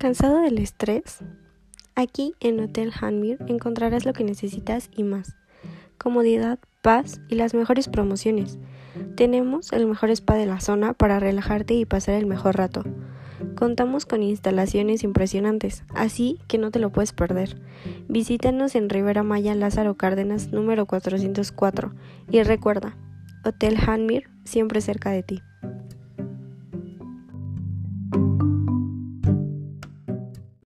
¿Cansado del estrés? Aquí en Hotel Hanmir encontrarás lo que necesitas y más. Comodidad, paz y las mejores promociones. Tenemos el mejor spa de la zona para relajarte y pasar el mejor rato. Contamos con instalaciones impresionantes, así que no te lo puedes perder. Visítanos en Rivera Maya Lázaro Cárdenas número 404 y recuerda, Hotel Hanmir siempre cerca de ti.